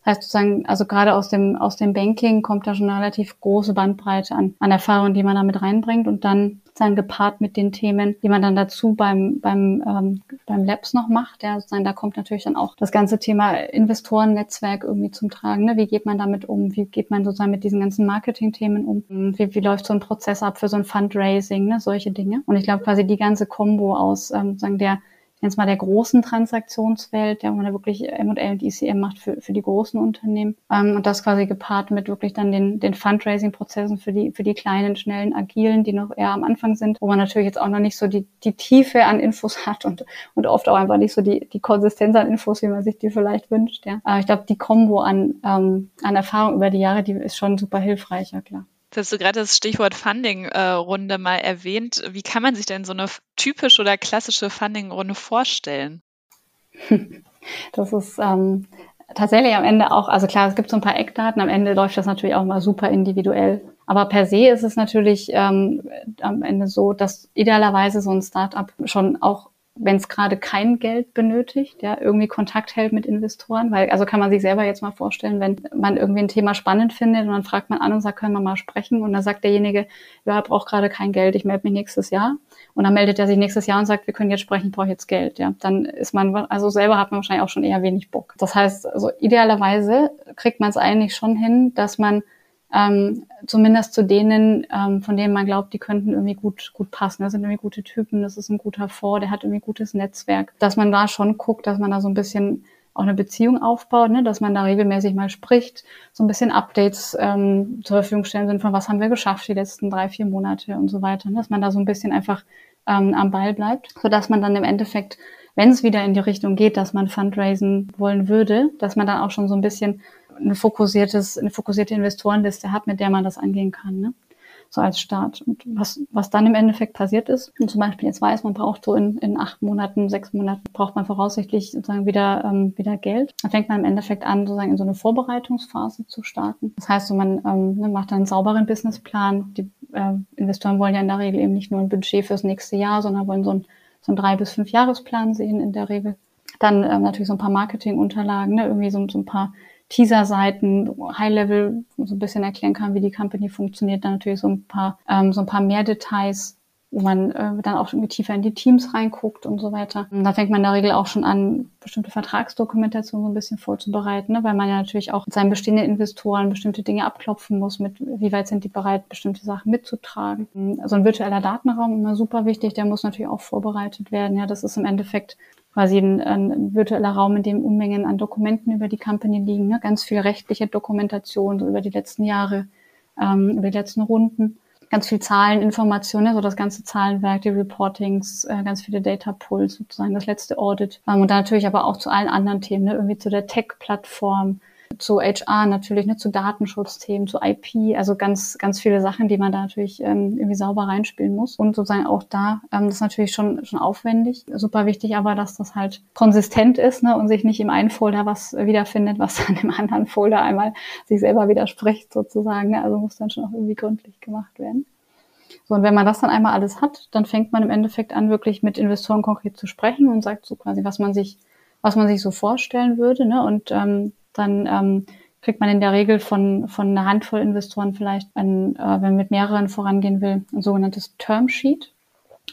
Das heißt sozusagen, also gerade aus dem, aus dem Banking kommt da schon eine relativ große Bandbreite an, an Erfahrung, die man da mit reinbringt und dann sozusagen gepaart mit den Themen, die man dann dazu beim, beim, ähm, beim Labs noch macht. Ja, sozusagen, da kommt natürlich dann auch das ganze Thema Investorennetzwerk irgendwie zum Tragen. Ne? Wie geht man damit um? Wie geht man sozusagen mit diesen ganzen Marketing-Themen um? Wie, wie läuft so ein Prozess ab für so ein Fundraising? Ne? Solche Dinge. Und ich glaube quasi die ganze Kombo aus ähm, sagen der jetzt mal der großen Transaktionswelt, der wo man da wirklich M&A und ECM macht für, für die großen Unternehmen. Ähm, und das quasi gepaart mit wirklich dann den, den Fundraising-Prozessen für die, für die kleinen, schnellen, agilen, die noch eher am Anfang sind, wo man natürlich jetzt auch noch nicht so die, die Tiefe an Infos hat und, und oft auch einfach nicht so die, die Konsistenz an Infos, wie man sich die vielleicht wünscht. Ja. Aber ich glaube, die Kombo an, ähm, an Erfahrung über die Jahre, die ist schon super hilfreich, ja klar. Jetzt hast du gerade das Stichwort Funding-Runde mal erwähnt. Wie kann man sich denn so eine typische oder klassische Funding-Runde vorstellen? Das ist ähm, tatsächlich am Ende auch, also klar, es gibt so ein paar Eckdaten, am Ende läuft das natürlich auch mal super individuell. Aber per se ist es natürlich ähm, am Ende so, dass idealerweise so ein Startup schon auch wenn es gerade kein Geld benötigt, ja, irgendwie Kontakt hält mit Investoren, weil also kann man sich selber jetzt mal vorstellen, wenn man irgendwie ein Thema spannend findet und dann fragt man an und sagt, können wir mal sprechen? Und dann sagt derjenige, ja, braucht gerade kein Geld, ich melde mich nächstes Jahr. Und dann meldet er sich nächstes Jahr und sagt, wir können jetzt sprechen, brauche jetzt Geld, ja, dann ist man also selber hat man wahrscheinlich auch schon eher wenig Bock. Das heißt, also idealerweise kriegt man es eigentlich schon hin, dass man ähm, zumindest zu denen, ähm, von denen man glaubt, die könnten irgendwie gut, gut passen. Das sind irgendwie gute Typen, das ist ein guter Fonds, der hat irgendwie gutes Netzwerk. Dass man da schon guckt, dass man da so ein bisschen auch eine Beziehung aufbaut, ne? dass man da regelmäßig mal spricht, so ein bisschen Updates ähm, zur Verfügung stellen sind von was haben wir geschafft die letzten drei, vier Monate und so weiter, ne? dass man da so ein bisschen einfach ähm, am Ball bleibt, so dass man dann im Endeffekt, wenn es wieder in die Richtung geht, dass man Fundraisen wollen würde, dass man dann auch schon so ein bisschen eine fokussiertes, eine fokussierte Investorenliste hat, mit der man das angehen kann, ne? so als Start. Und was, was dann im Endeffekt passiert ist, und zum Beispiel jetzt weiß, man braucht so in, in acht Monaten, sechs Monaten, braucht man voraussichtlich sozusagen wieder, ähm, wieder Geld. Dann fängt man im Endeffekt an, sozusagen in so eine Vorbereitungsphase zu starten. Das heißt, so man ähm, ne, macht einen sauberen Businessplan. Die äh, Investoren wollen ja in der Regel eben nicht nur ein Budget fürs nächste Jahr, sondern wollen so ein so ein drei bis fünf Jahresplan sehen in der Regel. Dann ähm, natürlich so ein paar Marketingunterlagen, ne, irgendwie so, so ein paar Teaser-Seiten, High-Level so ein bisschen erklären kann, wie die Company funktioniert. Dann natürlich so ein paar, ähm, so ein paar mehr Details, wo man äh, dann auch irgendwie tiefer in die Teams reinguckt und so weiter. Und da fängt man in der Regel auch schon an, bestimmte Vertragsdokumentation so ein bisschen vorzubereiten, ne? weil man ja natürlich auch mit seinen bestehenden Investoren bestimmte Dinge abklopfen muss, mit wie weit sind die bereit, bestimmte Sachen mitzutragen. So ein virtueller Datenraum immer super wichtig, der muss natürlich auch vorbereitet werden. Ja, das ist im Endeffekt quasi ein, ein virtueller Raum, in dem Unmengen an Dokumenten über die Company liegen, ne? ganz viel rechtliche Dokumentation so über die letzten Jahre, ähm, über die letzten Runden, ganz viel Zahleninformationen, ne? so das ganze Zahlenwerk, die Reportings, äh, ganz viele Data Pulls sozusagen, das letzte Audit ähm, und dann natürlich aber auch zu allen anderen Themen, ne? irgendwie zu der Tech-Plattform, zu HR natürlich, ne, zu Datenschutzthemen, zu IP, also ganz, ganz viele Sachen, die man da natürlich ähm, irgendwie sauber reinspielen muss. Und sozusagen auch da, ähm, das ist natürlich schon, schon aufwendig. Super wichtig aber, dass das halt konsistent ist ne, und sich nicht im einen Folder was wiederfindet, was dann im anderen Folder einmal sich selber widerspricht sozusagen. Ne? Also muss dann schon auch irgendwie gründlich gemacht werden. So, und wenn man das dann einmal alles hat, dann fängt man im Endeffekt an, wirklich mit Investoren konkret zu sprechen und sagt so quasi, was man sich, was man sich so vorstellen würde. Ne? Und ähm, dann ähm, kriegt man in der Regel von, von einer Handvoll Investoren vielleicht, ein, äh, wenn man mit mehreren vorangehen will, ein sogenanntes Termsheet.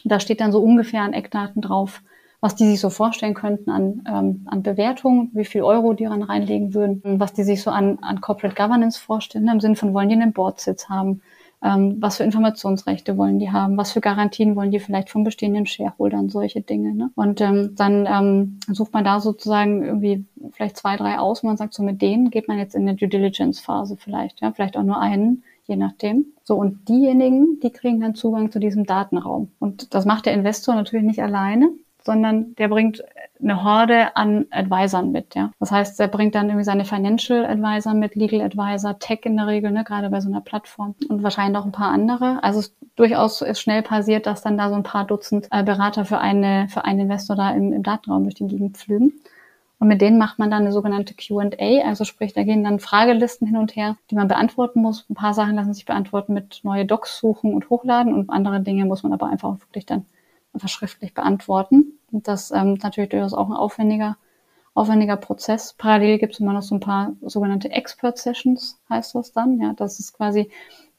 Da steht dann so ungefähr an Eckdaten drauf, was die sich so vorstellen könnten an, ähm, an Bewertungen, wie viel Euro die ran reinlegen würden, was die sich so an, an Corporate Governance vorstellen, im Sinne von wollen die einen Boardsitz haben, ähm, was für Informationsrechte wollen die haben, was für Garantien wollen die vielleicht von bestehenden Shareholdern, solche Dinge. Ne? Und ähm, dann ähm, sucht man da sozusagen irgendwie vielleicht zwei, drei aus und man sagt, so mit denen geht man jetzt in eine Due Diligence-Phase vielleicht, ja, vielleicht auch nur einen, je nachdem. So, und diejenigen, die kriegen dann Zugang zu diesem Datenraum. Und das macht der Investor natürlich nicht alleine, sondern der bringt eine Horde an Advisern mit, ja. Das heißt, er bringt dann irgendwie seine Financial Advisor mit, Legal Advisor, Tech in der Regel, ne, gerade bei so einer Plattform und wahrscheinlich noch ein paar andere. Also es durchaus ist schnell passiert, dass dann da so ein paar Dutzend äh, Berater für eine für einen Investor da im, im Datenraum durch die Gegend pflügen. Und mit denen macht man dann eine sogenannte Q&A, also sprich, da gehen dann Fragelisten hin und her, die man beantworten muss. Ein paar Sachen lassen sich beantworten mit neue Docs suchen und hochladen und andere Dinge muss man aber einfach wirklich dann einfach schriftlich beantworten. Und das ähm, ist natürlich durchaus auch ein aufwendiger, aufwendiger Prozess. Parallel gibt es immer noch so ein paar sogenannte Expert Sessions, heißt das dann. Ja, das ist quasi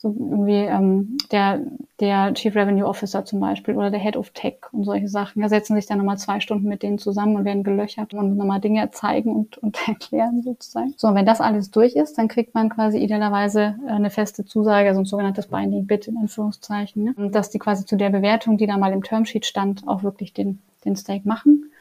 so irgendwie ähm, der, der Chief Revenue Officer zum Beispiel oder der Head of Tech und solche Sachen. Da setzen sich dann nochmal zwei Stunden mit denen zusammen und werden gelöchert und nochmal Dinge zeigen und, und erklären sozusagen. So, und wenn das alles durch ist, dann kriegt man quasi idealerweise äh, eine feste Zusage, also ein sogenanntes Binding Bit in Anführungszeichen, ne? dass die quasi zu der Bewertung, die da mal im Termsheet stand, auch wirklich den, den Stake machen.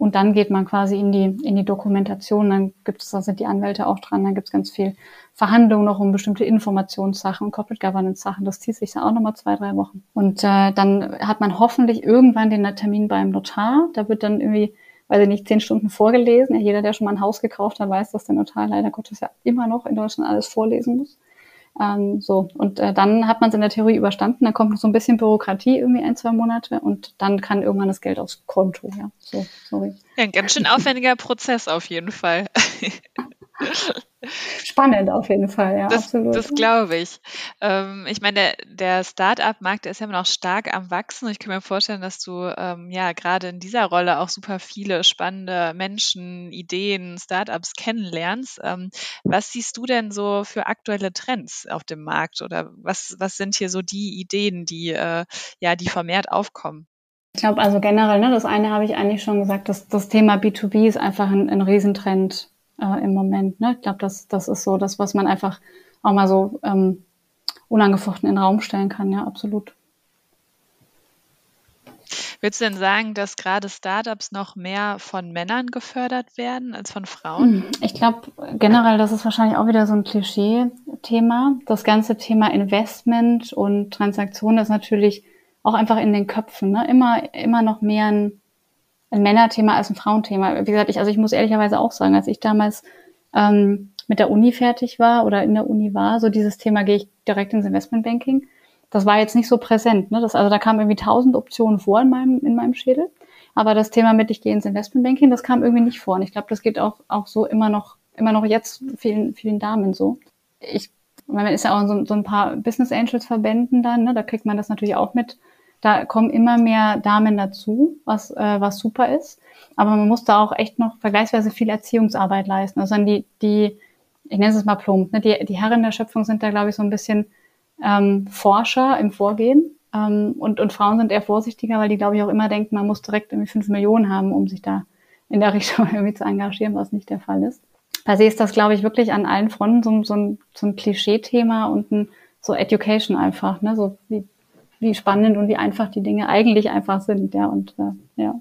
Und dann geht man quasi in die, in die Dokumentation, dann gibt es, da sind die Anwälte auch dran, dann gibt es ganz viel Verhandlungen noch um bestimmte Informationssachen Corporate Governance Sachen. Das zieht sich dann auch nochmal zwei, drei Wochen. Und äh, dann hat man hoffentlich irgendwann den Termin beim Notar. Da wird dann irgendwie, weiß ich nicht, zehn Stunden vorgelesen. Jeder, der schon mal ein Haus gekauft hat, weiß, dass der Notar leider Gottes ja immer noch in Deutschland alles vorlesen muss. Ähm, so, und äh, dann hat man es in der Theorie überstanden, dann kommt noch so ein bisschen Bürokratie, irgendwie ein, zwei Monate und dann kann irgendwann das Geld aufs Konto, ja. So, sorry. Ja, ein ganz schön aufwendiger Prozess auf jeden Fall. Spannend auf jeden Fall, ja, das, absolut. Das glaube ich. Ähm, ich meine, der, der Start-up-Markt ist ja immer noch stark am Wachsen. Ich kann mir vorstellen, dass du ähm, ja gerade in dieser Rolle auch super viele spannende Menschen, Ideen, Start-ups kennenlernst. Ähm, was siehst du denn so für aktuelle Trends auf dem Markt oder was, was sind hier so die Ideen, die äh, ja, die vermehrt aufkommen? Ich glaube also generell, ne, das eine habe ich eigentlich schon gesagt, dass das Thema B2B ist einfach ein, ein Riesentrend äh, im Moment. Ne? Ich glaube, das, das ist so das, was man einfach auch mal so ähm, unangefochten in den Raum stellen kann. Ja, absolut. Würdest du denn sagen, dass gerade Startups noch mehr von Männern gefördert werden als von Frauen? Hm, ich glaube generell, das ist wahrscheinlich auch wieder so ein Klischee-Thema. Das ganze Thema Investment und Transaktion ist natürlich auch einfach in den Köpfen. Ne? Immer, immer noch mehr ein ein Männerthema als ein Frauenthema. Wie gesagt, ich, also ich muss ehrlicherweise auch sagen, als ich damals ähm, mit der Uni fertig war oder in der Uni war, so dieses Thema gehe ich direkt ins Investmentbanking, das war jetzt nicht so präsent. Ne? Das, also da kamen irgendwie tausend Optionen vor in meinem, in meinem Schädel. Aber das Thema mit ich gehe ins Investmentbanking, das kam irgendwie nicht vor. Und ich glaube, das geht auch, auch so immer noch, immer noch jetzt vielen, vielen Damen so. Ich, man ist ja auch in so, so ein paar Business Angels Verbänden dann, ne? da kriegt man das natürlich auch mit, da kommen immer mehr Damen dazu, was, äh, was super ist. Aber man muss da auch echt noch vergleichsweise viel Erziehungsarbeit leisten. Also die, die, ich nenne es mal plump, ne? die, die Herren der Schöpfung sind da, glaube ich, so ein bisschen ähm, Forscher im Vorgehen. Ähm, und, und Frauen sind eher vorsichtiger, weil die, glaube ich, auch immer denken, man muss direkt irgendwie fünf Millionen haben, um sich da in der Richtung irgendwie zu engagieren, was nicht der Fall ist. Per se ist das, glaube ich, wirklich an allen Fronten so, so ein, so ein Klischee-Thema und ein so Education einfach, ne? So wie, wie spannend und wie einfach die Dinge eigentlich einfach sind, ja, und äh, ja.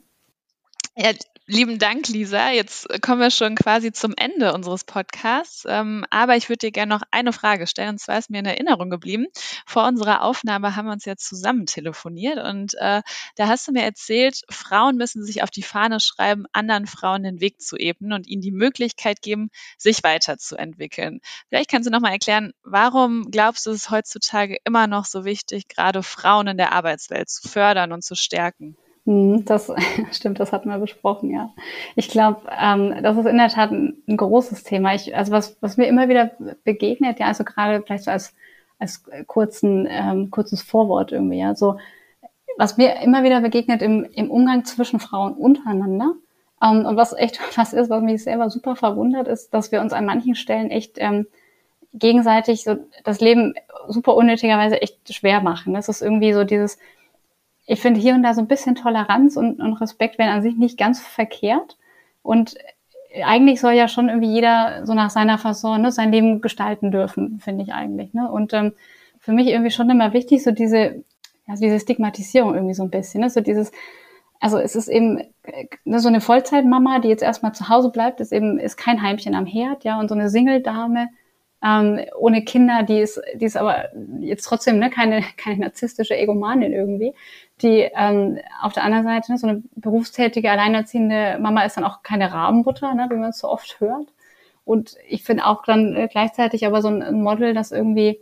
Ja, Lieben Dank, Lisa. Jetzt kommen wir schon quasi zum Ende unseres Podcasts. Ähm, aber ich würde dir gerne noch eine Frage stellen. Und zwar ist mir in Erinnerung geblieben. Vor unserer Aufnahme haben wir uns ja zusammen telefoniert. Und äh, da hast du mir erzählt, Frauen müssen sich auf die Fahne schreiben, anderen Frauen den Weg zu ebnen und ihnen die Möglichkeit geben, sich weiterzuentwickeln. Vielleicht kannst du noch mal erklären, warum glaubst du, es heutzutage immer noch so wichtig, gerade Frauen in der Arbeitswelt zu fördern und zu stärken? Hm, das stimmt, das hatten wir besprochen, ja. Ich glaube, ähm, das ist in der Tat ein, ein, großes Thema. Ich, also was, was mir immer wieder begegnet, ja, also gerade vielleicht so als, als kurzen, ähm, kurzes Vorwort irgendwie, ja, so, was mir immer wieder begegnet im, im Umgang zwischen Frauen untereinander, ähm, und was echt was ist, was mich selber super verwundert, ist, dass wir uns an manchen Stellen echt ähm, gegenseitig so das Leben super unnötigerweise echt schwer machen. Das ist irgendwie so dieses, ich finde hier und da so ein bisschen Toleranz und, und Respekt wären an sich nicht ganz verkehrt. Und eigentlich soll ja schon irgendwie jeder so nach seiner Fasson ne, sein Leben gestalten dürfen, finde ich eigentlich. Ne? Und ähm, für mich irgendwie schon immer wichtig, so diese, ja, diese Stigmatisierung irgendwie so ein bisschen. Ne? So dieses, also es ist eben ne, so eine Vollzeitmama, die jetzt erstmal zu Hause bleibt, ist eben ist kein Heimchen am Herd, ja, und so eine Single-Dame ähm, ohne Kinder, die ist, die ist aber jetzt trotzdem ne, keine, keine narzisstische Egomanin irgendwie, die ähm, auf der anderen Seite, ne, so eine berufstätige, alleinerziehende Mama ist dann auch keine Rabenbutter, ne, wie man es so oft hört. Und ich finde auch dann äh, gleichzeitig aber so ein Model, das irgendwie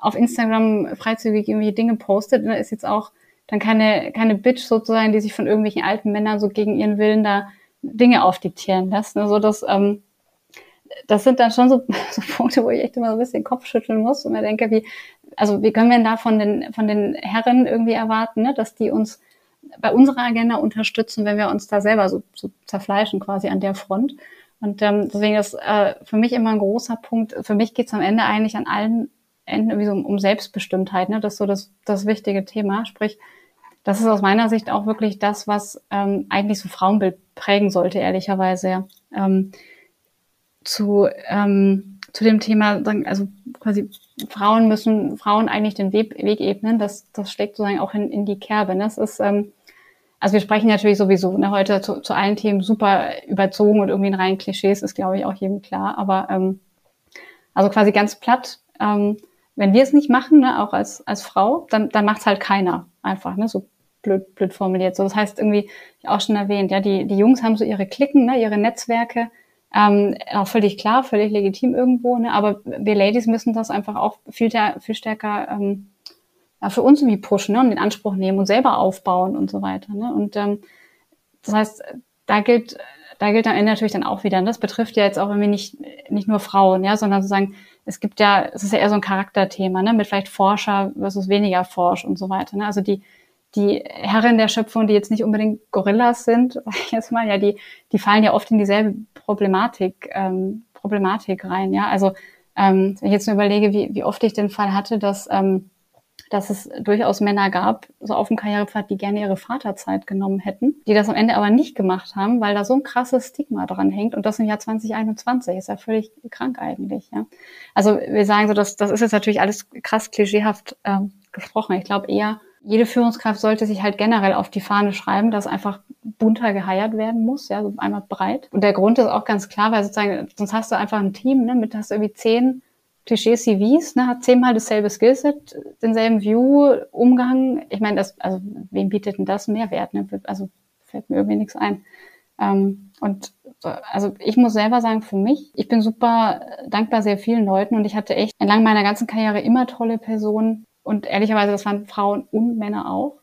auf Instagram freizügig irgendwie Dinge postet, ne, ist jetzt auch dann keine, keine Bitch sozusagen, die sich von irgendwelchen alten Männern so gegen ihren Willen da Dinge aufdiktieren lässt. Ne, so dass, ähm, das sind dann schon so, so Punkte, wo ich echt immer so ein bisschen Kopf schütteln muss und mir denke, wie, also wie können wir denn da von den, von den Herren irgendwie erwarten, ne, dass die uns bei unserer Agenda unterstützen, wenn wir uns da selber so, so zerfleischen quasi an der Front. Und ähm, deswegen ist äh, für mich immer ein großer Punkt, für mich geht es am Ende eigentlich an allen Enden irgendwie so um, um Selbstbestimmtheit, ne? Das ist so das, das wichtige Thema. Sprich, das ist aus meiner Sicht auch wirklich das, was ähm, eigentlich so Frauenbild prägen sollte, ehrlicherweise. Ähm, zu, ähm, zu dem Thema, also quasi Frauen müssen Frauen eigentlich den Weg, Weg ebnen, das, das schlägt sozusagen auch in, in die Kerbe. Ne? Das ist, ähm, also wir sprechen natürlich sowieso ne, heute zu, zu allen Themen super überzogen und irgendwie in reinen Klischees, ist glaube ich auch jedem klar. Aber ähm, also quasi ganz platt, ähm, wenn wir es nicht machen, ne, auch als, als Frau, dann, dann macht es halt keiner einfach, ne, so blöd, blöd formuliert. So, das heißt irgendwie, ich auch schon erwähnt, ja, die, die Jungs haben so ihre Klicken, ne, ihre Netzwerke, ähm, auch völlig klar, völlig legitim irgendwo, ne? aber wir Ladies müssen das einfach auch viel, viel stärker ähm, ja, für uns irgendwie pushen ne? und den Anspruch nehmen und selber aufbauen und so weiter. Ne? Und ähm, das heißt, da gilt, da gilt am Ende natürlich dann auch wieder, und das betrifft ja jetzt auch irgendwie nicht, nicht nur Frauen, ja, sondern sozusagen, es gibt ja, es ist ja eher so ein Charakterthema, ne, mit vielleicht Forscher versus weniger Forsch und so weiter. Ne? Also die, die Herren der Schöpfung, die jetzt nicht unbedingt Gorillas sind, sag ich jetzt mal, ja, die, die fallen ja oft in dieselbe Problematik, ähm, Problematik rein. Ja, also ähm, wenn ich jetzt nur überlege, wie, wie oft ich den Fall hatte, dass ähm, dass es durchaus Männer gab, so auf dem Karrierepfad, die gerne ihre Vaterzeit genommen hätten, die das am Ende aber nicht gemacht haben, weil da so ein krasses Stigma dran hängt und das im Jahr 2021 ist ja völlig krank eigentlich. Ja? Also wir sagen so, dass das ist jetzt natürlich alles krass klischeehaft ähm, gesprochen. Ich glaube eher, jede Führungskraft sollte sich halt generell auf die Fahne schreiben, dass einfach bunter geheiert werden muss, ja, so einmal breit. Und der Grund ist auch ganz klar, weil sozusagen, sonst hast du einfach ein Team, ne, mit hast du irgendwie zehn Klischee-CVs, ne, hat zehnmal dasselbe Skillset, denselben View, Umgang. Ich meine, das, also wem bietet denn das Mehrwert? Ne? Also fällt mir irgendwie nichts ein. Ähm, und also ich muss selber sagen, für mich, ich bin super dankbar sehr vielen Leuten und ich hatte echt entlang meiner ganzen Karriere immer tolle Personen, und ehrlicherweise, das waren Frauen und Männer auch,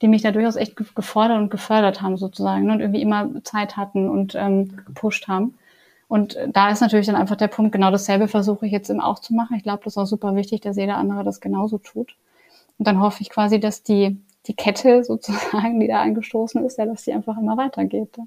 die mich da durchaus echt gefordert und gefördert haben sozusagen ne, und irgendwie immer Zeit hatten und ähm, gepusht haben. Und da ist natürlich dann einfach der Punkt, genau dasselbe versuche ich jetzt eben auch zu machen. Ich glaube, das ist auch super wichtig, dass jeder andere das genauso tut. Und dann hoffe ich quasi, dass die, die Kette sozusagen, die da angestoßen ist, ja, dass die einfach immer weitergeht. Ja.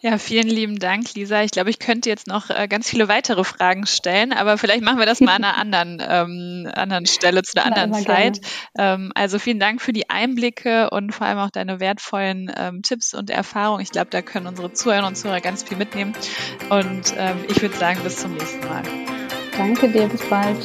Ja, vielen lieben Dank, Lisa. Ich glaube, ich könnte jetzt noch äh, ganz viele weitere Fragen stellen, aber vielleicht machen wir das mal an einer anderen, ähm, anderen Stelle zu einer anderen Zeit. Ähm, also vielen Dank für die Einblicke und vor allem auch deine wertvollen ähm, Tipps und Erfahrungen. Ich glaube, da können unsere Zuhörer und Zuhörer ganz viel mitnehmen. Und ähm, ich würde sagen, bis zum nächsten Mal. Danke dir, bis bald.